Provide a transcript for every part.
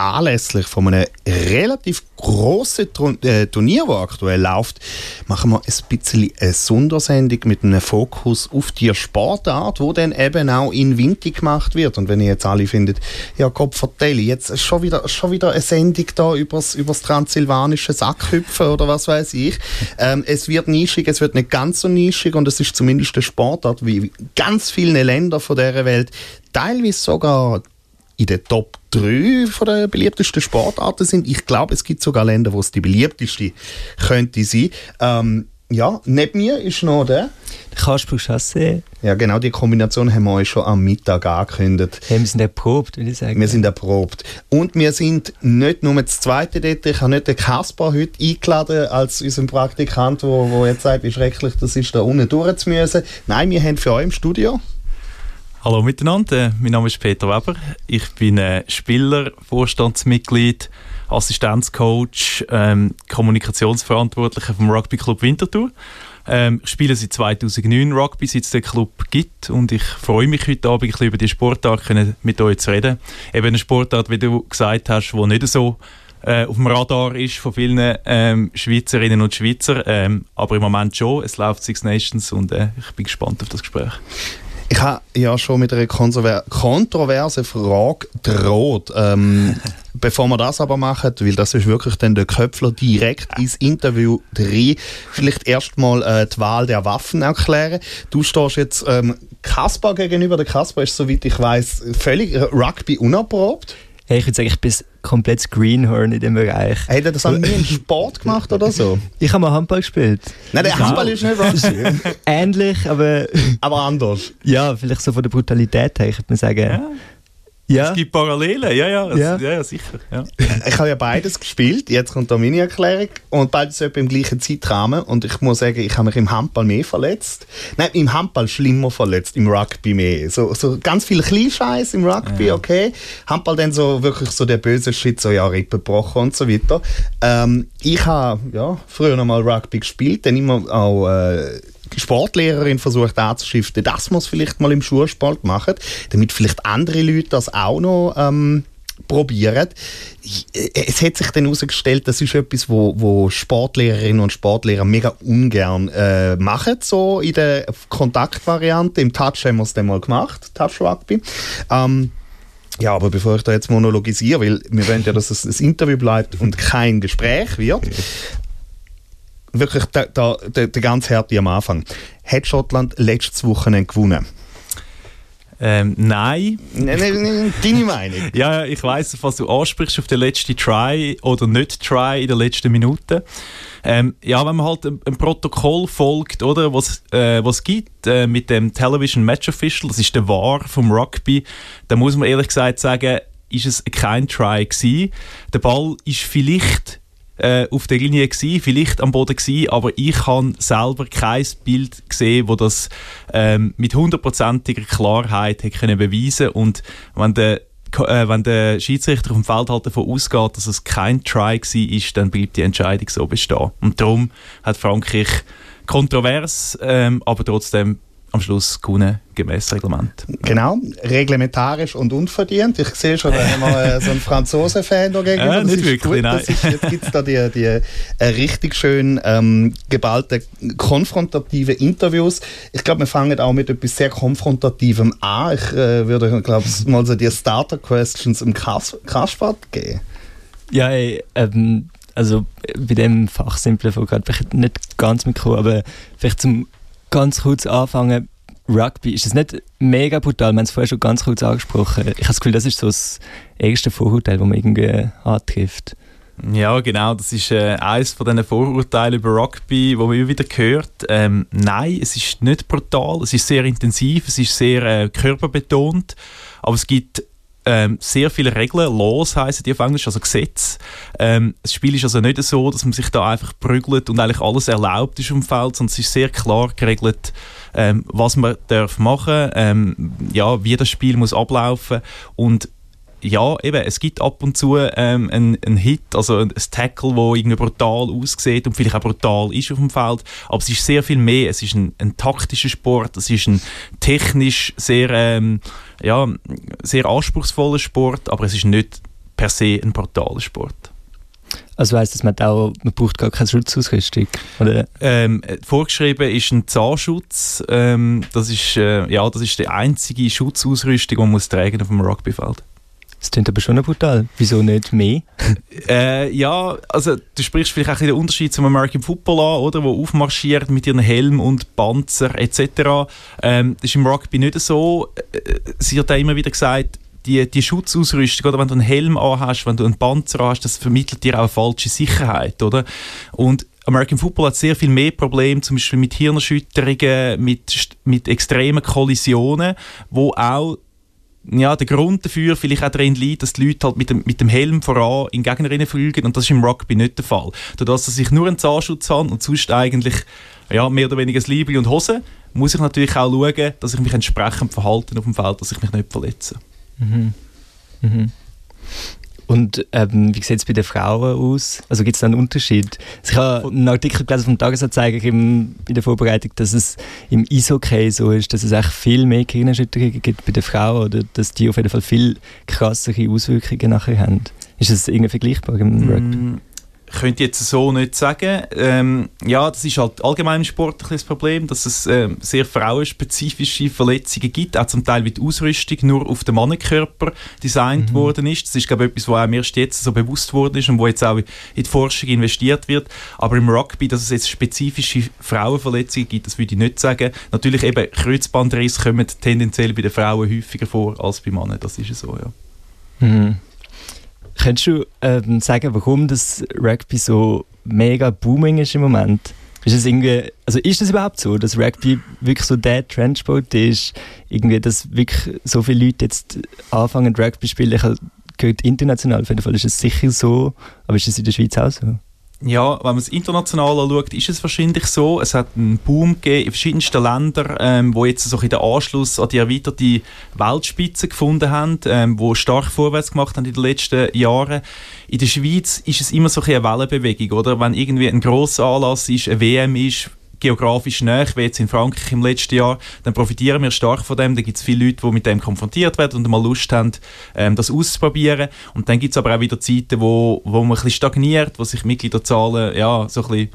anlässlich von einem relativ grossen äh, Turnier, das aktuell läuft, machen wir ein bisschen eine Sondersendung mit einem Fokus auf die Sportart, wo dann eben auch in Winter gemacht wird. Und wenn ihr jetzt alle findet, ja Gott vertelle, jetzt schon wieder, schon wieder eine Sendung da übers, übers transsilvanische Sackhüpfen oder was weiß ich. Ähm, es wird nischig, es wird nicht ganz so nischig und es ist zumindest eine Sportart wie ganz viele Länder von dieser Welt, teilweise sogar in den Top 3 von der beliebtesten Sportarten sind. Ich glaube, es gibt sogar Länder, wo es die beliebteste könnte sein. Ähm, ja, neben mir ist noch der. Kasper Chassé. Ja, genau, die Kombination haben wir euch schon am Mittag angekündigt. Hey, wir sind erprobt, würde ich sagen. Wir sind erprobt. Und wir sind nicht nur das zweite dort. Ich habe nicht den Kaspar heute eingeladen als unseren Praktikant, der wo, wo jetzt sagt, wie schrecklich das ist, da unten durchzumüssen. Nein, wir haben für euch im Studio Hallo miteinander, mein Name ist Peter Weber. Ich bin äh, Spieler, Vorstandsmitglied, Assistenzcoach, ähm, Kommunikationsverantwortlicher vom Rugby Club Winterthur. Ähm, ich spiele seit 2009 Rugby, seit es den Club gibt und ich freue mich heute Abend ein bisschen über die Sportart mit euch zu reden. Eben eine Sportart, wie du gesagt hast, die nicht so äh, auf dem Radar ist von vielen ähm, Schweizerinnen und Schweizer, ähm, aber im Moment schon. Es läuft Six Nations und äh, ich bin gespannt auf das Gespräch. Ich habe ja schon mit einer kontroversen Frage droht. Ähm, bevor wir das aber machen, weil das ist wirklich dann der Köpfler direkt ins Interview drin, vielleicht erstmal äh, die Wahl der Waffen erklären. Du stehst jetzt ähm, Kaspar gegenüber. Der Kaspar ist, soweit ich weiß, völlig Rugby unerprobt. Hey, ich würde sagen, ich bin komplett Greenhorn in dem Bereich. Er das auch nie im Sport gemacht oder so? Ich habe mal Handball gespielt. Nein, der Handball ist nicht Rugby. Ähnlich, aber... Aber anders. Ja, vielleicht so von der Brutalität her, ich würde sagen... Ja. Ja. Es gibt Parallelen, ja, ja, ja. ja, ja sicher. Ja. Ich habe ja beides gespielt, jetzt kommt da meine Erklärung. Und beides etwa im gleichen Zeitrahmen. Und ich muss sagen, ich habe mich im Handball mehr verletzt. Nein, im Handball schlimmer verletzt, im Rugby mehr. So, so ganz viel Kleinscheiß im Rugby, ja. okay. Handball dann so wirklich so der böse Shit, so ja, Rippen gebrochen und so weiter. Ähm, ich habe ja, früher noch mal Rugby gespielt, dann immer auch... Äh, Sportlehrerin versucht anzuschiften, dass man es vielleicht mal im Schulsport machen, damit vielleicht andere Leute das auch noch ähm, probieren. Äh, es hat sich dann herausgestellt, das ist etwas, wo, wo Sportlehrerinnen und Sportlehrer mega ungern äh, machen, so in der Kontaktvariante. Im Touch haben wir es dann mal gemacht, Touch Rugby. Ähm, ja, aber bevor ich da jetzt monologisiere, weil wir wollen ja, dass es ein Interview bleibt und kein Gespräch wird, wirklich der, der, der, der ganz harte am Anfang. Hat Schottland letztes Wochenende gewonnen? Ähm, nein. Deine Meinung? ja, ich weiss, was du ansprichst auf den letzten Try oder nicht Try in der letzten Minute. Ähm, ja, wenn man halt ein, ein Protokoll folgt, oder, was äh, was gibt äh, mit dem Television Match Official, das ist der War vom Rugby, da muss man ehrlich gesagt sagen, ist es kein Try gewesen. Der Ball ist vielleicht äh, auf der Linie gewesen, vielleicht am Boden gewesen, aber ich habe selber kein Bild gesehen, wo das ähm, mit hundertprozentiger Klarheit hätte können beweisen und wenn der äh, wenn der Schiedsrichter vom Feld halt davon ausgeht, dass es kein Try war, dann bleibt die Entscheidung so bestehen. Und darum hat Frankreich kontrovers, ähm, aber trotzdem am Schluss gewonnen, gemäß Reglement. Genau, reglementarisch und unverdient. Ich sehe schon, da haben wir so einen Franzosen-Fan da gegenüber. Äh, nicht wirklich, gut. nein. Ist, jetzt gibt es da die, die äh, richtig schön ähm, geballte, konfrontative Interviews. Ich glaube, wir fangen auch mit etwas sehr Konfrontativem an. Ich äh, würde, glaube ich, mal so die Starter-Questions im Kasper geben. Ja, ey, ähm, also bei dem Fachsimpeln von gerade vielleicht nicht ganz mitgekommen, aber vielleicht zum ganz kurz anfangen. Rugby, ist das nicht mega brutal? Wir haben es vorher schon ganz kurz angesprochen. Ich habe das Gefühl, das ist so das erste Vorurteil, das man irgendwie antrifft. Ja, genau. Das ist äh, eines von diesen Vorurteilen über Rugby, wo man immer wieder hört. Ähm, nein, es ist nicht brutal. Es ist sehr intensiv, es ist sehr äh, körperbetont. Aber es gibt ähm, sehr viele Regeln, Laws heißen die auf Englisch, also Gesetze. Ähm, das Spiel ist also nicht so, dass man sich da einfach prügelt und eigentlich alles erlaubt ist im Feld, sondern es ist sehr klar geregelt, ähm, was man darf machen, ähm, ja, wie das Spiel muss ablaufen und ja, eben, es gibt ab und zu ähm, einen, einen Hit, also ein Tackle, wo irgendwie brutal aussieht und vielleicht auch brutal ist auf dem Feld, aber es ist sehr viel mehr. Es ist ein, ein taktischer Sport, es ist ein technisch sehr, ähm, ja, sehr anspruchsvoller Sport, aber es ist nicht per se ein brutaler Sport. Also heisst das, man, auch, man braucht gar keine Schutzausrüstung? Oder? Ähm, vorgeschrieben ist ein Zahnschutz. Ähm, das, ist, äh, ja, das ist die einzige Schutzausrüstung, die man muss tragen auf dem Rugbyfeld. Das klingt aber schon brutal. Wieso nicht mehr? äh, ja, also du sprichst vielleicht auch den Unterschied zum American Football an, oder, wo aufmarschiert mit ihren Helm und Panzer etc. Ähm, das ist im Rugby nicht so. Äh, sie hat auch immer wieder gesagt, die, die Schutzausrüstung, oder wenn du einen Helm anhast, wenn du einen Panzer hast, das vermittelt dir auch eine falsche Sicherheit, oder? Und American Football hat sehr viel mehr Probleme, zum Beispiel mit Hirnerschütterungen, mit, mit extremen Kollisionen, wo auch ja, der Grund dafür vielleicht auch darin liegt, dass die Leute halt mit dem, mit dem Helm voran in Gegner fliegen und das ist im Rugby nicht der Fall. Dadurch, dass ich nur einen Zahnschutz habe und sonst eigentlich ja, mehr oder weniger ein Liebling und Hose, muss ich natürlich auch schauen, dass ich mich entsprechend verhalte auf dem Feld, dass ich mich nicht verletze. Mhm. Mhm. Und ähm, wie sieht es bei den Frauen aus? Also gibt es da einen Unterschied? Ich habe einen Artikel gelesen vom Tagesanzeiger in der Vorbereitung, dass es im Eishockey so ist, dass es echt viel mehr Gehirnerschütterungen gibt bei den Frauen oder dass die auf jeden Fall viel krassere Auswirkungen nachher haben. Ist das irgendwie vergleichbar im Rugby? Könnte ich jetzt so nicht sagen. Ähm, ja, das ist halt allgemein im Sport ein das Problem, dass es ähm, sehr frauenspezifische Verletzungen gibt, auch zum Teil, die Ausrüstung nur auf den Mannenkörper designt mhm. worden ist. Das ist, glaube ich, etwas, was einem erst jetzt so bewusst worden ist und wo jetzt auch in die Forschung investiert wird. Aber im Rugby, dass es jetzt spezifische Frauenverletzungen gibt, das würde ich nicht sagen. Natürlich eben Kreuzbandrisse kommen tendenziell bei den Frauen häufiger vor als bei Männern, das ist so, ja. Mhm. Könntest du ähm, sagen, warum das Rugby so mega booming ist im Moment? Ist es irgendwie, also ist das überhaupt so, dass Rugby wirklich so der Trendsport ist, irgendwie, dass wirklich so viele Leute jetzt anfangen Rugby zu spielen? Ich habe gehört, international auf jeden Fall ist es sicher so, aber ist es in der Schweiz auch so? Ja, wenn man es international anschaut, ist es wahrscheinlich so. Es hat einen Boom gegeben in verschiedensten Ländern, ähm, wo jetzt so in den Anschluss an die erweiterte Weltspitze gefunden haben, ähm, wo stark vorwärts gemacht haben in den letzten Jahren. In der Schweiz ist es immer so eine Wellenbewegung, oder? Wenn irgendwie ein grosser Anlass ist, eine WM ist, geografisch näher, wie jetzt in Frankreich im letzten Jahr, dann profitieren wir stark von dem. Da gibt es viele Leute, die mit dem konfrontiert werden und mal Lust haben, ähm, das auszuprobieren. Und dann gibt es aber auch wieder Zeiten, wo, wo man ein bisschen stagniert, wo sich Mitgliederzahlen ja, so ein bisschen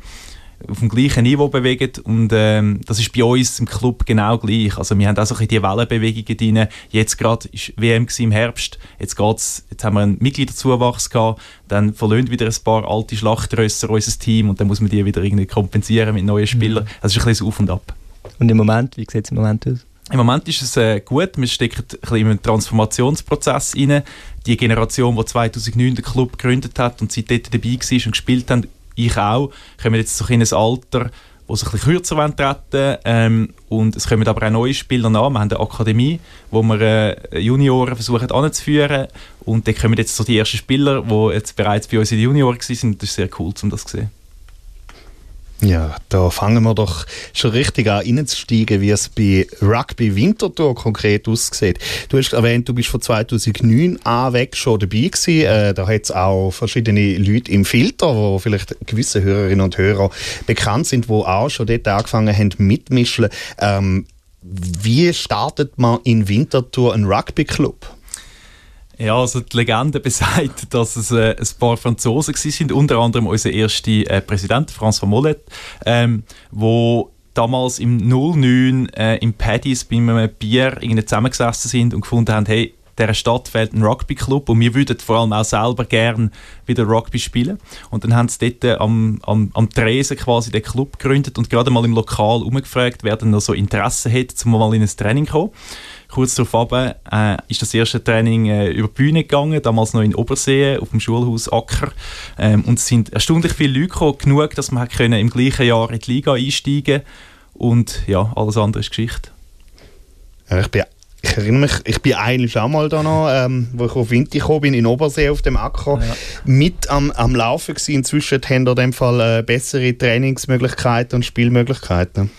auf dem gleichen Niveau bewegen und ähm, das ist bei uns im Club genau gleich. Also wir haben auch so ein die Wellenbewegungen drin. Jetzt gerade ist WM im Herbst, jetzt geht's, jetzt haben wir einen Mitgliederzuwachs gehabt, dann verlöhnt wieder ein paar alte Schlachtrösser unser Team und dann muss man die wieder irgendwie kompensieren mit neuen Spielern. Mhm. Also ist ein bisschen auf und ab. Und im Moment, wie sieht es im Moment aus? Im Moment ist es äh, gut, wir stecken ein bisschen in einen Transformationsprozess rein. Die Generation, die 2009 den Club gegründet hat und seitdem dabei war und gespielt hat, ich auch, kommen jetzt so in ein Alter, wo sie ein bisschen kürzer treten ähm, und es kommen aber auch neue Spieler nach. Wir haben eine Akademie, wo wir äh, Junioren versuchen anzuführen und da kommen jetzt so die ersten Spieler, die jetzt bereits bei uns in den Junioren waren. Das ist sehr cool, um das zu sehen. Ja, da fangen wir doch schon richtig an reinzusteigen, wie es bei Rugby Winterthur konkret aussieht. Du hast erwähnt, du bist von 2009 an weg schon dabei gewesen. Äh, da hat es auch verschiedene Leute im Filter, wo vielleicht gewisse Hörerinnen und Hörer bekannt sind, wo auch schon dort angefangen haben mitmischen. Ähm, wie startet man in Winterthur einen Rugby-Club? Ja, also die Legende besagt, dass es äh, ein paar Franzosen sind, unter anderem unser erster äh, Präsident, François Mollet, ähm, wo damals im 09 äh, im Paddy's bei einem Bier zusammengesessen sind und gefunden haben, hey, dieser Stadt fehlt ein Rugby-Club und wir würden vor allem auch selber gerne wieder Rugby spielen. Und dann haben sie dort äh, am, am, am Tresen quasi den Club gegründet und gerade mal im Lokal umgefragt, wer denn noch so Interesse hat, um mal in ein Training zu kommen. Kurz darauf äh, ist das erste Training äh, über die Bühne gegangen, damals noch in Obersee auf dem Schulhaus Acker. Ähm, und es sind erstaunlich viele Leute gekommen, genug, dass man können im gleichen Jahr in die Liga einsteigen Und ja, alles andere ist Geschichte. Ja, ich bin ich erinnere mich, ich bin eigentlich auch mal da noch, ähm, wo ich auf Winter gekommen bin, in Obersee auf dem Acker, ja. mit am, am Laufen gewesen. Inzwischen haben in dem Fall äh, bessere Trainingsmöglichkeiten und Spielmöglichkeiten.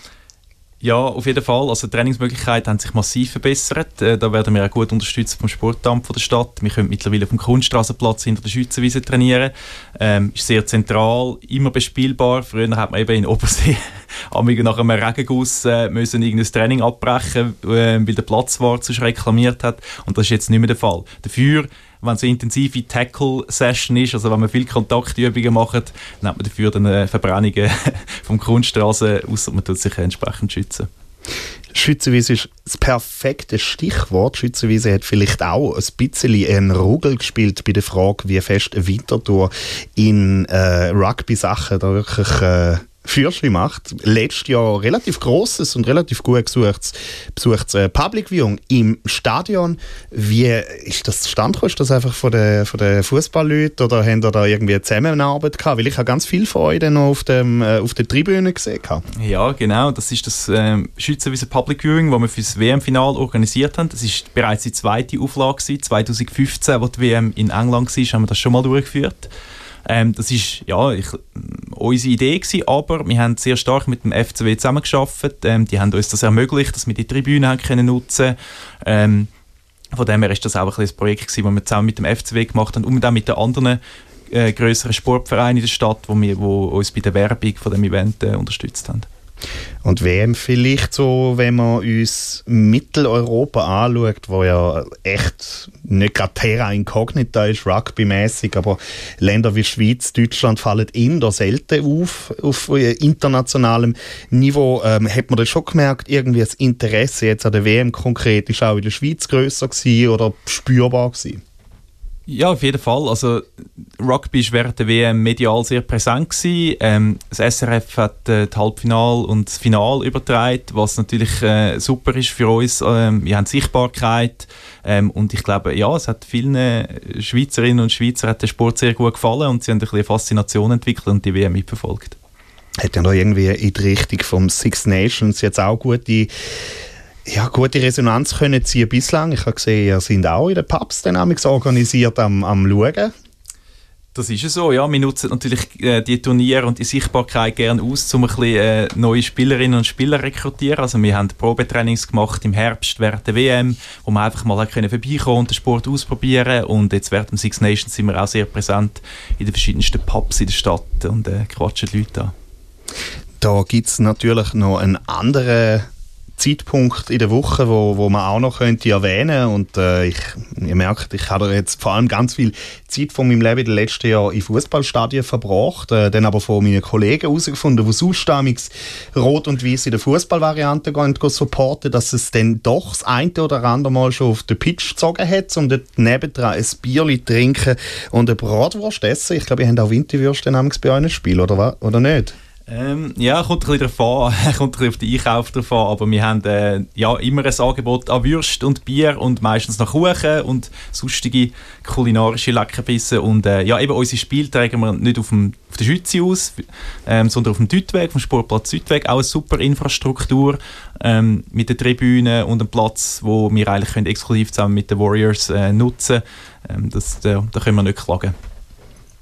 Ja, auf jeden Fall. Also die Trainingsmöglichkeiten haben sich massiv verbessert. Äh, da werden wir auch gut unterstützt vom Sportamt von der Stadt. Wir können mittlerweile auf dem Kunststraßenplatz hinter der Schützenwiese trainieren. Ähm, ist sehr zentral, immer bespielbar. Früher hat man eben in Obersee nach einem Regenguss äh, müssen irgendein Training abbrechen, äh, weil der Platzwart sonst reklamiert hat. Und das ist jetzt nicht mehr der Fall. Dafür wenn es eine intensive Tackle-Session ist, also wenn man viele Kontaktübungen macht, hat man dafür dann äh, Verbrennungen vom Kunststraße, außer man tut sich entsprechend schützen. Schützenwiese ist das perfekte Stichwort. Schützenwiese hat vielleicht auch ein bisschen einen Rugel gespielt bei der Frage, wie fest Winterthur in äh, Rugby-Sachen da wirklich äh, Fürschli macht. Letztes Jahr relativ großes und relativ gut besuchtes, besuchtes äh, Public Viewing im Stadion. Wie ist das zustande? Ist das einfach von den, von den Fußballleuten oder haben da irgendwie eine Zusammenarbeit gehabt? Weil ich habe ganz viel von euch noch auf, dem, äh, auf der Tribüne gesehen. Habe. Ja, genau. Das ist das äh, Schützenwiese Public Viewing, das wir für das WM-Final organisiert haben. Das ist bereits die zweite Auflage 2015, als die WM in England war, haben wir das schon mal durchgeführt. Ähm, das ist ja ich, unsere Idee gewesen, aber wir haben sehr stark mit dem FCW zusammengearbeitet. Ähm, die haben uns das ermöglicht, dass wir die Tribüne haben können nutzen. Ähm, von dem her ist das auch ein, ein Projekt gewesen, das wir zusammen mit dem FCW gemacht haben und auch mit den anderen äh, größeren Sportvereinen in der Stadt, wo wir wo uns bei der Werbung von dem Event äh, unterstützt haben. Und WM vielleicht so, wenn man uns Mitteleuropa anschaut, wo ja echt nicht gerade Terra Incognita ist, rugbymäßig, aber Länder wie Schweiz, Deutschland fallen in da selten auf, auf internationalem Niveau. Ähm, hat man das schon gemerkt, irgendwie das Interesse jetzt an der WM konkret ist auch in der Schweiz grösser gewesen oder spürbar gewesen? Ja, auf jeden Fall. Also Rugby war während der WM medial sehr präsent. Ähm, das SRF hat äh, das Halbfinal und das Final übertragen, was natürlich äh, super ist für uns. Ähm, wir haben Sichtbarkeit ähm, und ich glaube, ja, es hat vielen Schweizerinnen und Schweizer hat der Sport sehr gut gefallen und sie haben ein bisschen Faszination entwickelt und die WM mitverfolgt. Hat ja noch irgendwie in die Richtung vom Six Nations jetzt auch gute ja, gute Resonanz können ziehen bislang. Ich habe gesehen, ihr seid auch in den Pubs dynamics organisiert am, am Schauen. Das ist ja so, ja. Wir nutzen natürlich äh, die Turniere und die Sichtbarkeit gerne aus, um ein bisschen äh, neue Spielerinnen und Spieler zu rekrutieren. Also wir haben Probetrainings gemacht im Herbst während der WM, wo wir einfach mal können vorbeikommen und den Sport ausprobieren Und jetzt während dem Six Nations sind wir auch sehr präsent in den verschiedensten Pubs in der Stadt und äh, quatschen die Leute an. Da gibt es natürlich noch einen anderen Zeitpunkt in der Woche, wo, wo man auch noch könnte erwähnen und äh, ich, ihr merkt, ich habe jetzt vor allem ganz viel Zeit von meinem Leben in den letzten Jahren in Fußballstadien verbracht, äh, dann aber von meinen Kollegen herausgefunden, die sonst rot und weiß in der Fußballvariante gehen und supporten, dass es dann doch das eine oder andere Mal schon auf den Pitch gezogen hat, um dort nebendran ein Bierli trinken und eine Bratwurst essen. Ich glaube, ihr habt auch Winterwürste bei euch Spiel, oder, oder nicht? Ähm, ja, kommt ein bisschen an, kommt ein bisschen auf den Einkauf an, aber wir haben äh, ja, immer ein Angebot an Würst und Bier und meistens noch Kuchen und sonstige kulinarische Leckerbissen und äh, ja, eben unsere Spiele tragen wir nicht auf, dem, auf der Schütze aus, ähm, sondern auf dem Südweg, vom Sportplatz Südweg, auch eine super Infrastruktur ähm, mit der Tribüne und einem Platz, wo wir eigentlich können exklusiv zusammen mit den Warriors äh, nutzen ähm, das, da, da können wir nicht klagen.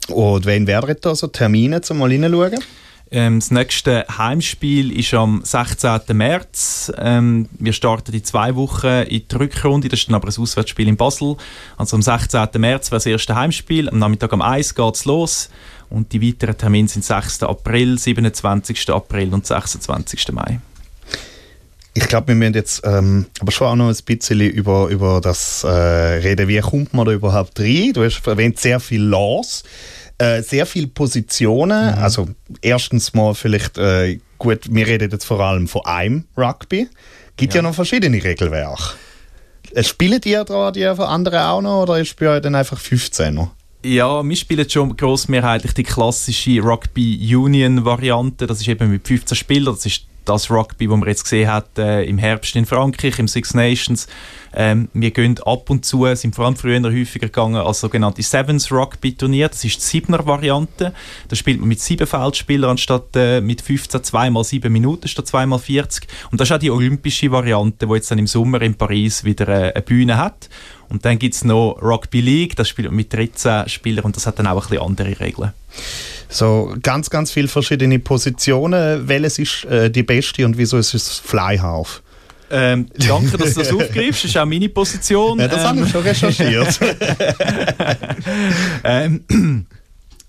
Und wann wären da so Termine, um mal hineinschauen? Ähm, das nächste Heimspiel ist am 16. März. Ähm, wir starten in zwei Wochen in die Rückrunde. Das ist dann aber ein Auswärtsspiel in Basel. Also am 16. März wäre das erste Heimspiel. Am Nachmittag am 1 geht es los. Und die weiteren Termine sind 6. April, 27. April und 26. Mai. Ich glaube, wir müssen jetzt ähm, aber schon auch noch ein bisschen über, über das äh, reden. Wie kommt man da überhaupt rein? Du hast erwähnt, sehr viel Laws. Äh, sehr viele Positionen. Mhm. Also erstens mal vielleicht, äh, gut, wir reden jetzt vor allem von einem Rugby. Gibt ja, ja noch verschiedene Regelwerke. Äh, spielen die da die von anderen auch noch oder ist bei euch dann einfach 15 noch? Ja, wir spielen schon grossmehrheitlich die klassische Rugby Union Variante. Das ist eben mit 15 Spielern. Das ist das Rugby, das man jetzt gesehen hat äh, im Herbst in Frankreich, im Six Nations. Ähm, wir gehen ab und zu, sind vor allem früher häufiger gegangen als sogenannte Sevens Rugby Turnier. Das ist die Siebener Variante. Da spielt man mit sieben Feldspielern anstatt äh, mit 15, zweimal sieben Minuten statt zweimal 40. Und das ist auch die olympische Variante, die jetzt dann im Sommer in Paris wieder äh, eine Bühne hat. Und dann gibt es noch Rugby League, das spielt mit 13 Spielern und das hat dann auch ein bisschen andere Regeln. So ganz, ganz viele verschiedene Positionen. Welches ist äh, die beste und wieso ist es Flyhalf? Ähm, danke, dass du das aufgreifst. Das ist auch meine Position. Ja, das ähm, haben wir schon recherchiert. ähm,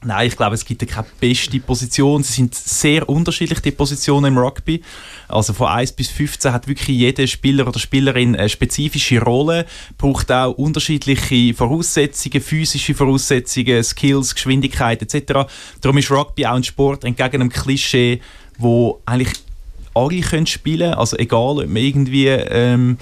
Nein, ich glaube, es gibt keine beste Position. Sie sind sehr unterschiedlich, die Positionen im Rugby. Also von 1 bis 15 hat wirklich jeder Spieler oder Spielerin eine spezifische Rolle, braucht auch unterschiedliche Voraussetzungen, physische Voraussetzungen, Skills, Geschwindigkeit etc. Darum ist Rugby auch ein Sport entgegen einem Klischee, wo eigentlich alle können spielen also egal, ob man irgendwie ähm,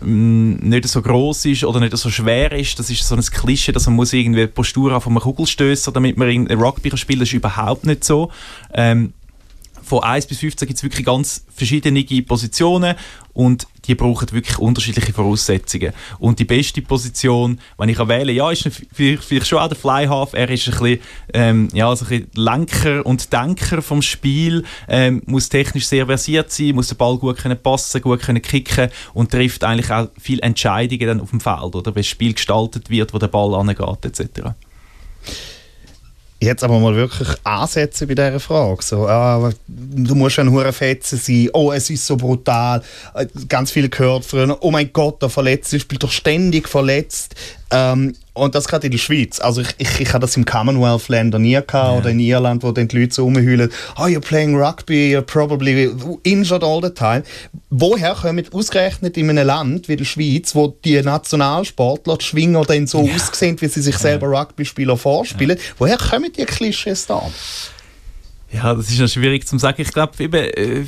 nicht so groß ist oder nicht so schwer ist. Das ist so ein Klischee, dass man muss irgendwie die Postur auf einem Kugelstößer, damit man Rugby spielen kann. Das ist überhaupt nicht so. Ähm, von 1 bis 15 gibt es wirklich ganz verschiedene Positionen und die brauchen wirklich unterschiedliche Voraussetzungen. Und die beste Position, wenn ich wähle, ja, ist vielleicht, vielleicht schon auch der Flyhalf. Er ist ein bisschen, ähm, ja, also ein bisschen Lenker und Denker vom Spiel, ähm, muss technisch sehr versiert sein, muss den Ball gut können passen, gut können kicken und trifft eigentlich auch viele Entscheidungen dann auf dem Feld, oder, wie das Spiel gestaltet wird, wo der Ball angeht, etc jetzt aber mal wirklich ansetzen bei dieser Frage. So, ah, du musst ein hure Fetzen sein, oh, es ist so brutal. Äh, ganz viele gehört früher, oh mein Gott, der Verletzte spielt doch ständig verletzt. Ähm, und das gerade in der Schweiz. Also ich, ich, ich habe das im Commonwealth-Länder nie gehabt ja. oder in Irland, wo dann die Leute so rumheulen, oh, you're playing rugby, you're probably injured all the time. Woher kommen ausgerechnet in einem Land wie der Schweiz, wo die Nationalsportler, die Schwinger dann so ja. aussehen, wie sie sich selber Rugby-Spieler vorspielen, woher kommen die Klischees da? Ja, das ist noch schwierig zu sagen. Ich glaube, eben äh,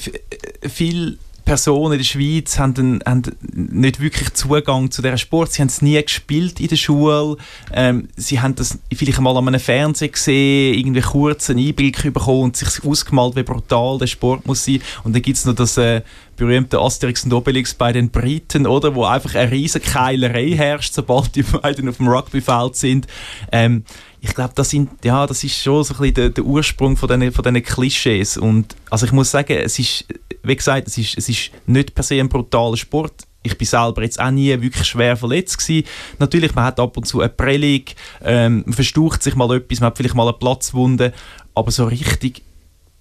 viel Personen in der Schweiz haben, haben nicht wirklich Zugang zu diesem Sport. Sie haben es nie gespielt in der Schule. Ähm, sie haben das vielleicht mal an einem Fernseher gesehen, irgendwie kurz einen Einblick bekommen und sich ausgemalt, wie brutal der Sport muss sein. Und dann gibt es noch das äh, berühmte Asterix und Obelix bei den Briten, oder? Wo einfach eine riesige Keilerei herrscht, sobald die beiden auf dem Rugbyfeld sind. Ähm, ich glaube, das, ja, das ist schon so ein der, der Ursprung von diesen, von diesen Klischees. Und also ich muss sagen, es ist, wie gesagt, es ist, es ist nicht per se ein brutaler Sport. Ich bin selber jetzt auch nie wirklich schwer verletzt gewesen. Natürlich, man hat ab und zu eine Prellung, ähm, man verstaucht sich mal etwas, man hat vielleicht mal eine Platzwunde, aber so richtig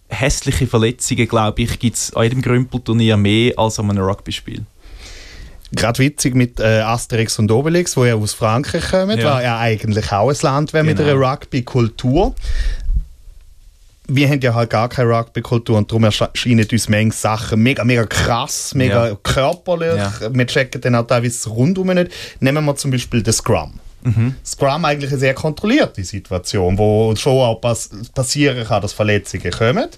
hässliche Verletzungen, glaube ich, gibt es an jedem Grümpelturnier mehr als an einem Rugby-Spiel gerade witzig mit äh, Asterix und Obelix, wo ja aus Frankreich kommen, ja. war ja eigentlich auch ein Land genau. mit einer Rugby-Kultur. Wir haben ja halt gar keine Rugby-Kultur und darum erscheinen uns manche Sachen mega, mega krass, mega ja. körperlich. Ja. Wir checken dann auch teilweise rundum nicht. Nehmen wir zum Beispiel den Scrum. Mhm. Scrum eigentlich eine sehr kontrollierte Situation, wo schon auch pass passieren kann, dass Verletzungen kommen.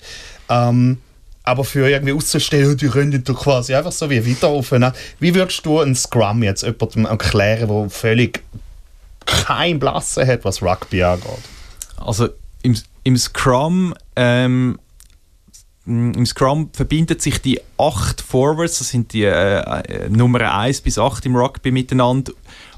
Ähm, aber für irgendwie auszustellen, die rennen da quasi einfach so wie weiter auf. Wie würdest du ein Scrum jetzt jemandem erklären, der völlig kein Blasse hat, was Rugby angeht? Also im, im Scrum ähm, im Scrum verbindet sich die acht Forwards, das sind die äh, äh Nummer 1 bis 8 im Rugby miteinander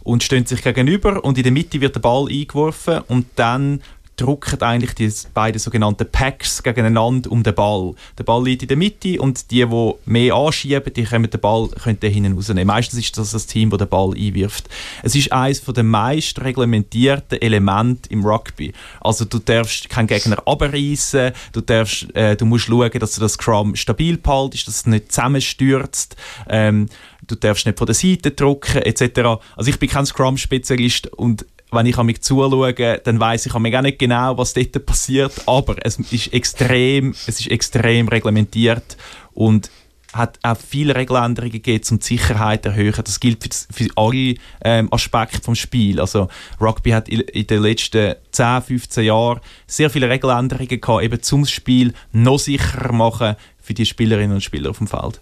und stehen sich gegenüber und in der Mitte wird der Ball eingeworfen und dann drücken eigentlich die beiden sogenannten Packs gegeneinander um den Ball. Der Ball liegt in der Mitte und die, die mehr anschieben, die können den Ball können hinten rausnehmen. Meistens ist das das Team, das den Ball einwirft. Es ist eines der meist reglementierten Elemente im Rugby. Also du darfst keinen Gegner abreißen, du, darfst, äh, du musst schauen, dass du das Scrum stabil behältst, dass es nicht zusammenstürzt. Ähm, du darfst nicht von der Seite drücken, etc. Also ich bin kein Scrum-Spezialist und wenn ich mich zuschaue, dann weiß ich auch nicht genau, was dort passiert, aber es ist extrem, es ist extrem reglementiert und hat auch viele Regeländerungen gegeben, um die Sicherheit zu erhöhen. Das gilt für, für alle ähm, Aspekte des Spiels. Also Rugby hat in, in, den letzten 10, 15 Jahren sehr viele Regeländerungen gehabt, eben zum Spiel noch sicherer machen für die Spielerinnen und Spieler auf dem Feld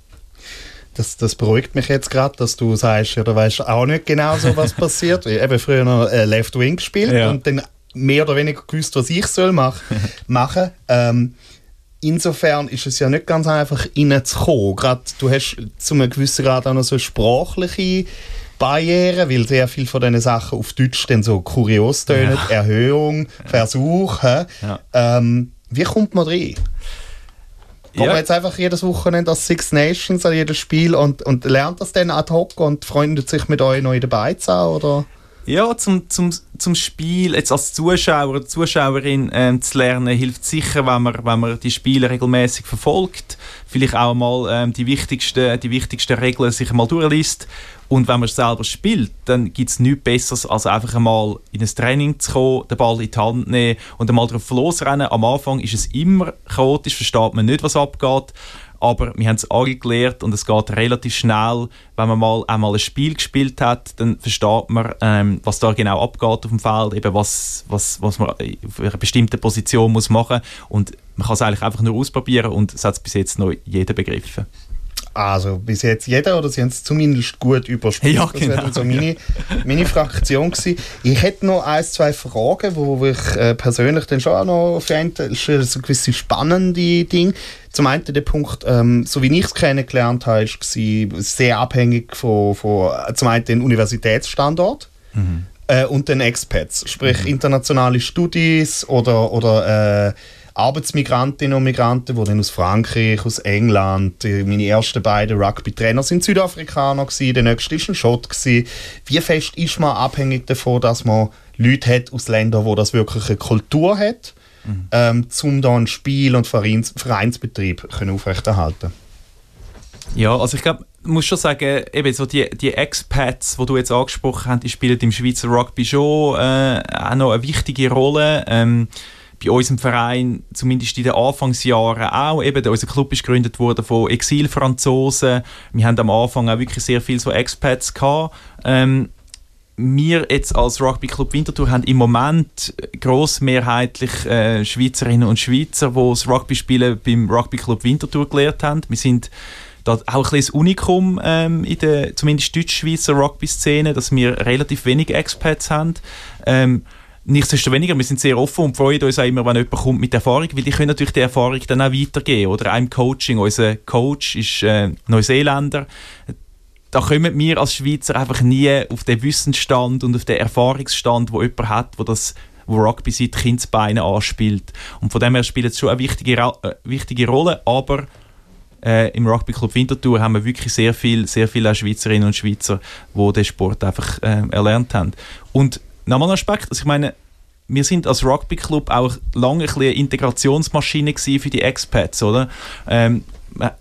das, das beruhigt mich jetzt gerade, dass du sagst, ja, du weißt auch nicht genau so, was passiert. Ich habe früher noch äh, Left Wing gespielt ja. und dann mehr oder weniger gewusst, was ich soll mach, machen. Ähm, insofern ist es ja nicht ganz einfach reinzukommen. Gerade du hast zu einem gewissen Grad auch noch so sprachliche Barrieren, weil sehr viel von diesen Sachen auf Deutsch dann so kurios tönen. Ja. Erhöhung, Versuch. Ja. Ähm, wie kommt man rein? Kommt ja. jetzt einfach jedes Wochenende als Six Nations an jedes Spiel und, und lernt das dann ad hoc und freundet sich mit euch neu dabei zu oder? Ja, zum, zum, zum Spiel, jetzt als Zuschauer oder Zuschauerin ähm, zu lernen, hilft sicher, wenn man, wenn man die Spiele regelmäßig verfolgt. Vielleicht auch mal ähm, die, wichtigsten, die wichtigsten Regeln sich mal durchliest. Und wenn man selber spielt, dann gibt es nichts Besseres, als einfach einmal in ein Training zu kommen, den Ball in die Hand nehmen und einmal drauf losrennen. Am Anfang ist es immer chaotisch, versteht man nicht, was abgeht aber wir haben es alle gelernt und es geht relativ schnell. Wenn man mal einmal ein Spiel gespielt hat, dann versteht man, ähm, was da genau abgeht auf dem Feld, eben was, was, was man auf einer bestimmten Position muss machen und man kann es eigentlich einfach nur ausprobieren und es hat bis jetzt noch jeder begriffen. Also bis jetzt jeder oder sie haben es zumindest gut überspielt. Ja, genau. Das wäre so meine, meine Fraktion gewesen. Ich hätte noch ein, zwei Fragen, wo ich äh, persönlich dann schon auch noch finde, so gewisse spannende Dinge. Zum einen der Punkt, ähm, so wie ich es kennengelernt habe, war sehr abhängig von, von zum einen den Universitätsstandort mhm. äh, und den Expats, sprich mhm. internationale Studis oder, oder äh, Arbeitsmigrantinnen und Migranten, die dann aus Frankreich, aus England, meine ersten beiden Rugby-Trainer sind Südafrikaner gewesen, der nächste ist ein Schott gewesen. Wie fest ist man abhängig davon, dass man Leute hat aus Ländern, wo das wirklich eine Kultur hat, mhm. ähm, um dann Spiel- und Vereins Vereinsbetrieb können aufrechterhalten Ja, also ich glaube, ich muss schon sagen, eben so die, die Expats, die du jetzt angesprochen hast, die spielen im Schweizer Rugby schon äh, auch noch eine wichtige Rolle. Ähm, bei unserem Verein, zumindest in den Anfangsjahren auch, eben, unser Club ist gegründet worden von Exilfranzosen. Wir haben am Anfang auch wirklich sehr viele so Expats gehabt. Ähm, wir jetzt als Rugby Club Winterthur haben im Moment grossmehrheitlich äh, Schweizerinnen und Schweizer, die das Rugby spielen beim Rugby Club Winterthur gelernt haben. Wir sind da auch ein bisschen Unikum ähm, in der zumindest deutsch-schweizer Rugby-Szene, dass wir relativ wenige Expats haben. Ähm, Nichtsdestoweniger, wir sind sehr offen und freuen uns auch immer, wenn jemand kommt mit Erfahrung, weil die können natürlich die Erfahrung dann auch weitergeben. Oder im Coaching. Unser Coach ist äh, Neuseeländer. Da kommen wir als Schweizer einfach nie auf den Wissensstand und auf den Erfahrungsstand, wo jemand hat, wo das wo Rugby seit Kindsbeinen anspielt. Und von dem her spielt es schon eine wichtige, äh, wichtige Rolle, aber äh, im Rugby Club Winterthur haben wir wirklich sehr viele sehr viel Schweizerinnen und Schweizer, die den Sport einfach äh, erlernt haben. Und nochmal ein Aspekt, also ich meine, wir sind als Rugby-Club auch lange ein eine Integrationsmaschine für die Expats, oder? Ähm,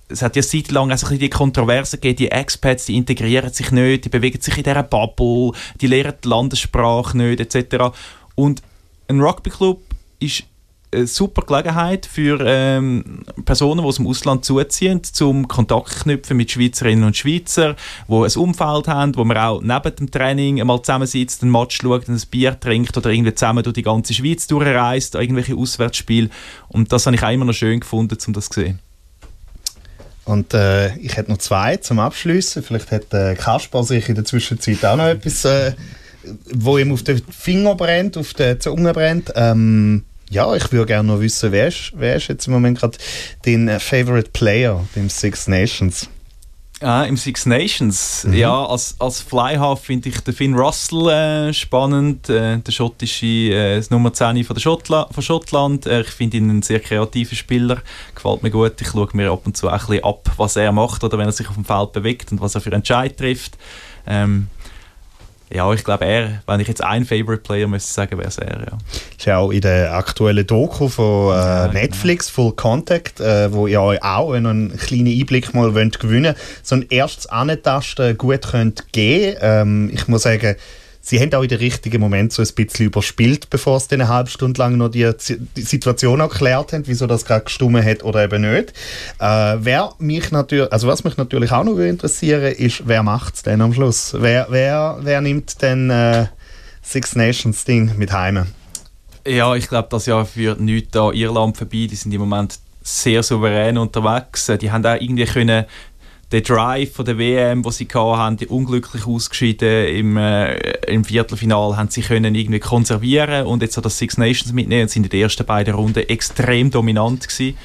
es hat ja seit langem also die Kontroverse gegeben, die Expats, die integrieren sich nicht, die bewegen sich in dieser Bubble, die lernen die Landessprache nicht, etc. Und ein Rugby-Club ist eine super Gelegenheit für ähm, Personen, die aus dem Ausland zuziehen, zum Kontakt knüpfen mit Schweizerinnen und Schweizer, die ein Umfeld haben, wo man auch neben dem Training einmal zusammensitzt, ein Match schaut, ein Bier trinkt oder irgendwie zusammen durch die ganze Schweiz durchreist, irgendwelche Auswärtsspiele. Und das habe ich auch immer noch schön gefunden, um das zu sehen. Und äh, ich hätte noch zwei zum Abschließen. Vielleicht hat äh, Kaspar sich in der Zwischenzeit auch noch etwas, äh, wo ihm auf den Finger brennt, auf der Zunge brennt. Ähm, ja, ich würde gerne noch wissen, wer ist, wer ist jetzt im Moment gerade dein äh, Favorite Player beim Six Nations? Ah, im Six Nations. Mhm. Ja, als, als Flyhalf finde ich den Finn Russell äh, spannend, äh, der schottische äh, Nummer 10 von, der Schottla von Schottland. Äh, ich finde ihn einen sehr kreativen Spieler, gefällt mir gut. Ich schaue mir ab und zu auch ein bisschen ab, was er macht oder wenn er sich auf dem Feld bewegt und was er für Entscheid trifft. Ähm, ja, ich glaube, er, wenn ich jetzt einen Favorite Player müsste sagen, wäre es er, ja. Ist ja auch in der aktuellen Doku von äh, ja, genau. Netflix, genau. Full Contact, äh, wo ihr euch auch, wenn ihr einen kleinen Einblick mal wollt gewinnen so ein erstes Antasten gut könnt geben. Ähm, ich muss sagen, sie haben auch in den richtigen Moment so ein bisschen überspielt, bevor sie eine halbe Stunde lang noch die, die Situation erklärt haben, wieso das gerade gestummen hat oder eben nicht. Äh, wer mich natürlich, also was mich natürlich auch noch interessieren ist, wer macht es denn am Schluss? Wer, wer, wer nimmt denn äh, Six Nations Ding mit heim? Ja, ich glaube, das Jahr führt nichts an Irland vorbei. Die sind im Moment sehr souverän unterwegs. Die haben auch irgendwie können der Drive von der WM, wo sie hatten, die unglücklich ausgeschieden im, äh, im Viertelfinal, haben sie können irgendwie konservieren und jetzt so das Six Nations mitnehmen sind in den ersten beiden Runden extrem dominant gewesen.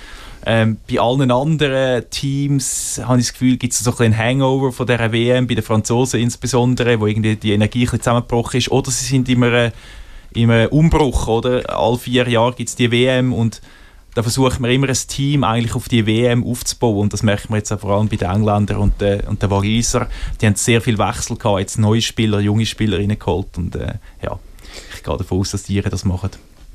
Ähm, bei allen anderen Teams habe ich das Gefühl, gibt es so ein Hangover von der WM, bei den Franzosen insbesondere, wo irgendwie die Energie ein zusammengebrochen ist, oder sie sind immer äh, im Umbruch, oder? Alle vier Jahre gibt es die WM und da versucht man immer ein Team eigentlich auf die WM aufzubauen und das merkt man jetzt auch vor allem bei den Engländern und den, und den Waliser. Die haben sehr viel Wechsel gehabt, jetzt neue Spieler, junge Spieler reingeholt und äh, ja, ich gehe davon aus, dass die das machen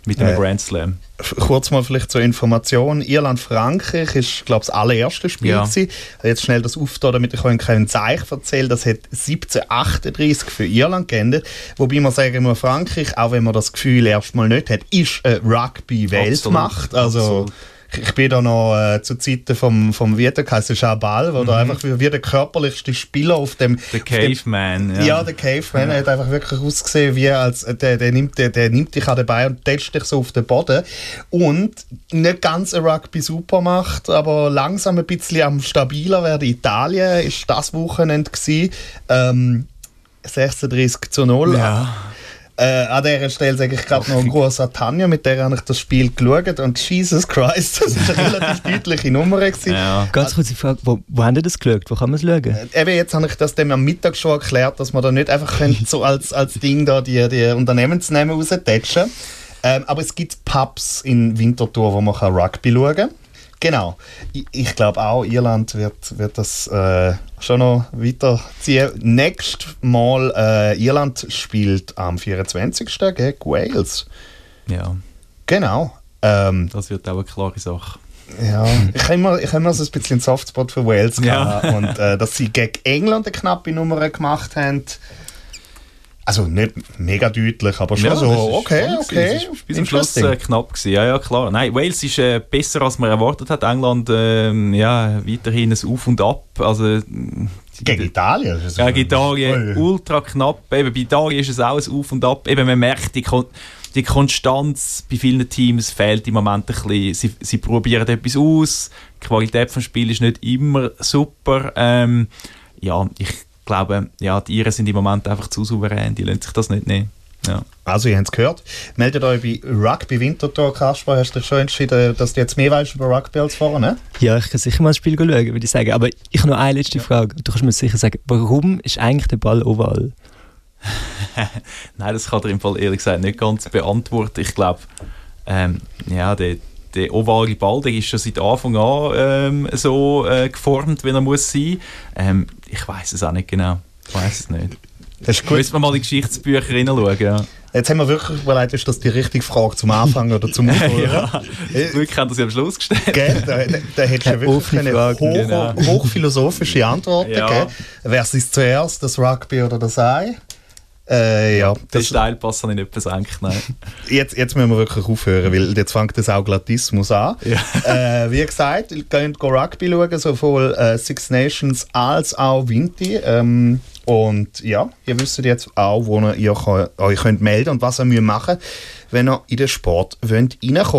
mit einem äh, Grand Slam. Kurz mal vielleicht zur Information. Irland-Frankreich ist, glaube ich, das allererste Spiel. Ja. Gewesen. Jetzt schnell das auftun, damit ich euch ein Zeichen erzähle. Das hat 1738 für Irland geendet. Wobei man sagen muss, Frankreich, auch wenn man das Gefühl erstmal nicht hat, ist eine Rugby-Weltmacht. Also Absolut ich bin da noch äh, zu Zeiten vom, vom wie heißt Jabal, wo mhm. da einfach wie, wie der körperlichste Spieler auf dem... Der Caveman, ja. Ja, der Caveman, ja. hat einfach wirklich ausgesehen, wie als, äh, der, der, nimmt, der, der nimmt dich an dabei und tätscht dich so auf den Boden. Und nicht ganz ein Rugby macht, aber langsam ein bisschen am stabiler werden. Italien ist das Wochenende gewesen, ähm, 36 zu 0. Ja. Äh, an dieser Stelle sage ich gerade noch ein großer Tanja, mit der habe ich das Spiel geschaut und Jesus Christ, das war eine relativ deutliche Nummer. Ja. Ganz kurze Frage, wo, wo haben Sie das geschaut? Wo kann man es schauen? Äh, eben jetzt habe ich das dem am Mittag schon erklärt, dass man da nicht einfach so als, als Ding da die, die Unternehmensnamen raustätschen ähm, Aber es gibt Pubs in Winterthur, wo man Rugby schauen kann. Genau. Ich, ich glaube auch, Irland wird, wird das äh, schon noch weiterziehen. Nächstes Mal, äh, Irland spielt am 24. gegen Wales. Ja. Genau. Ähm, das wird auch eine klare Sache. Ja, ich habe immer, ich immer so ein bisschen einen Softspot für Wales gehabt. Ja. Und äh, dass sie gegen England eine knappe Nummer gemacht haben, also nicht mega deutlich, aber schon ja, so, okay, okay. Es war bis zum Schluss äh, knapp gewesen. Ja, ja, klar. Nein, Wales ist äh, besser, als man erwartet hat. England, äh, ja, weiterhin ein Auf und Ab. Also, gegen Italien? Ja, gegen Italien, oh, ultra knapp. Eben, bei Italien ist es auch ein Auf und Ab. Eben, man merkt, die, Kon die Konstanz bei vielen Teams fehlt im Moment ein bisschen. Sie, sie probieren etwas aus. Die Qualität des Spiels ist nicht immer super. Ähm, ja, ich glaube, ja, die Iren sind im Moment einfach zu souverän, die lassen sich das nicht nehmen. Ja. Also, ihr habt es gehört. Meldet euch bei Rugby Winterthur, Kasper. Hast du dich schon entschieden, dass du jetzt mehr weißt über Rugby als vorher, ne? Ja, ich kann sicher mal ein Spiel schauen, würde ich sagen. Aber ich habe noch eine letzte ja. Frage. Du kannst mir sicher sagen, warum ist eigentlich der Ball oval? Nein, das kann er im Fall ehrlich gesagt nicht ganz beantworten. Ich glaube, ähm, ja, der, der ovale Ball, der ist schon seit Anfang an ähm, so äh, geformt, wie er muss sein. Ähm, ich weiß es auch nicht genau. Ich weiß es nicht. Das ist. Müssen wir mal in die Geschichtsbücher hineinschauen, ja. Jetzt haben wir wirklich überlegt, ist das die richtige Frage zum Anfang oder zum Aufhören? ja, Glück haben sie am Schluss gestellt. Gell, da, da, da hättest du ja wirklich eine hoch, genau. hochphilosophische Antwort ja. gegeben. Wer ist zuerst, das Rugby oder das Ei? Äh, ja, Den Steilpass habe ich nicht versenkt, nein. Jetzt, jetzt müssen wir wirklich aufhören, weil jetzt fängt das Auglatismus an. Ja. Äh, wie gesagt, ihr könnt Rugby schauen, sowohl äh, Six Nations als auch Vinti. Ähm, und ja, ihr wisst jetzt auch, wo ihr euch könnt melden und was ihr machen müsst, wenn ihr in den Sport reinkommen wollt.